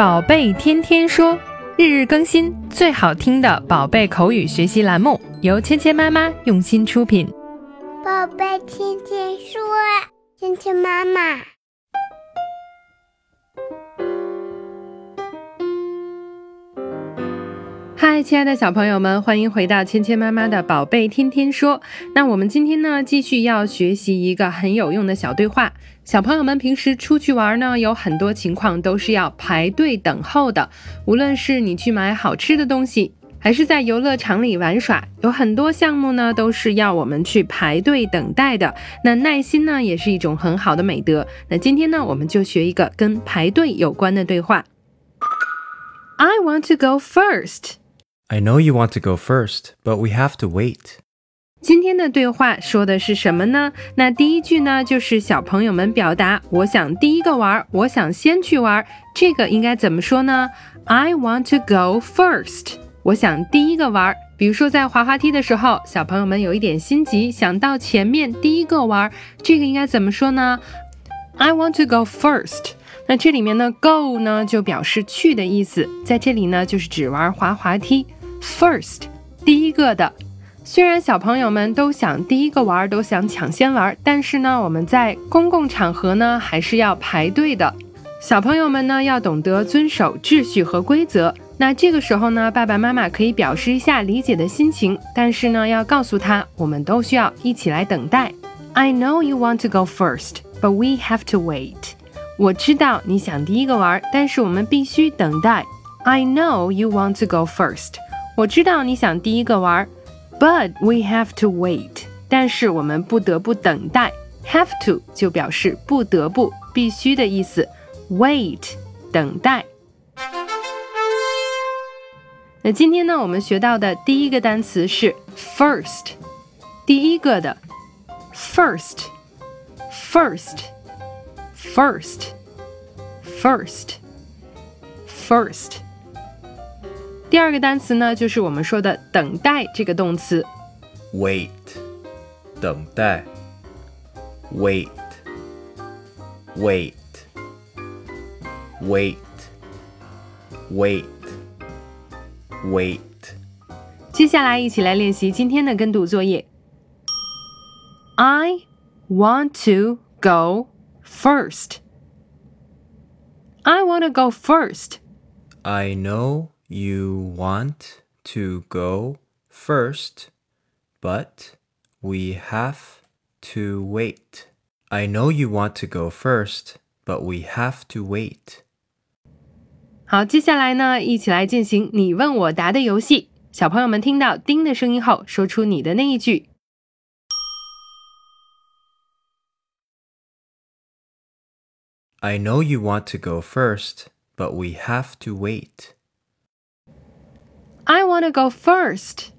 宝贝天天说，日日更新，最好听的宝贝口语学习栏目，由芊芊妈妈用心出品。宝贝天天说，芊芊妈妈。嗨，亲爱的小朋友们，欢迎回到芊芊妈妈的宝贝天天说。那我们今天呢，继续要学习一个很有用的小对话。小朋友们平时出去玩呢，有很多情况都是要排队等候的。无论是你去买好吃的东西，还是在游乐场里玩耍，有很多项目呢，都是要我们去排队等待的。那耐心呢，也是一种很好的美德。那今天呢，我们就学一个跟排队有关的对话。I want to go first. I know you want to go first, but we have to wait. 今天的对话说的是什么呢？那第一句呢，就是小朋友们表达我想第一个玩，我想先去玩。这个应该怎么说呢？I want to go first。我想第一个玩。比如说在滑滑梯的时候，小朋友们有一点心急，想到前面第一个玩，这个应该怎么说呢？I want to go first。那这里面呢，go 呢就表示去的意思，在这里呢就是指玩滑滑梯。 First，第一个的。虽然小朋友们都想第一个玩，都想抢先玩，但是呢，我们在公共场合呢还是要排队的。小朋友们呢要懂得遵守秩序和规则。那这个时候呢，爸爸妈妈可以表示一下理解的心情，但是呢，要告诉他，我们都需要一起来等待。I know you want to go first, but we have to wait. 我知道你想第一个玩，但是我们必须等待。I know you want to go first. 我知道你想第一个玩，but we have to wait。但是我们不得不等待，have to 就表示不得不、必须的意思，wait 等待。那今天呢，我们学到的第一个单词是 first，第一个的 first，first，first，first，first。 第二个单词呢，就是我们说的等待这个动词，wait，等待，wait，wait，wait，wait，wait。接下来一起来练习今天的跟读作业。I want to go first. I want to go first. I know you want to go first, but we have to wait. I know you want to go first, but we have to wait. 好，接下来呢，一起来进行你问我答的游戏。小朋友们听到“叮”的声音后，说出你的那一句。I know you want to go first, but we have to wait. I want to go first.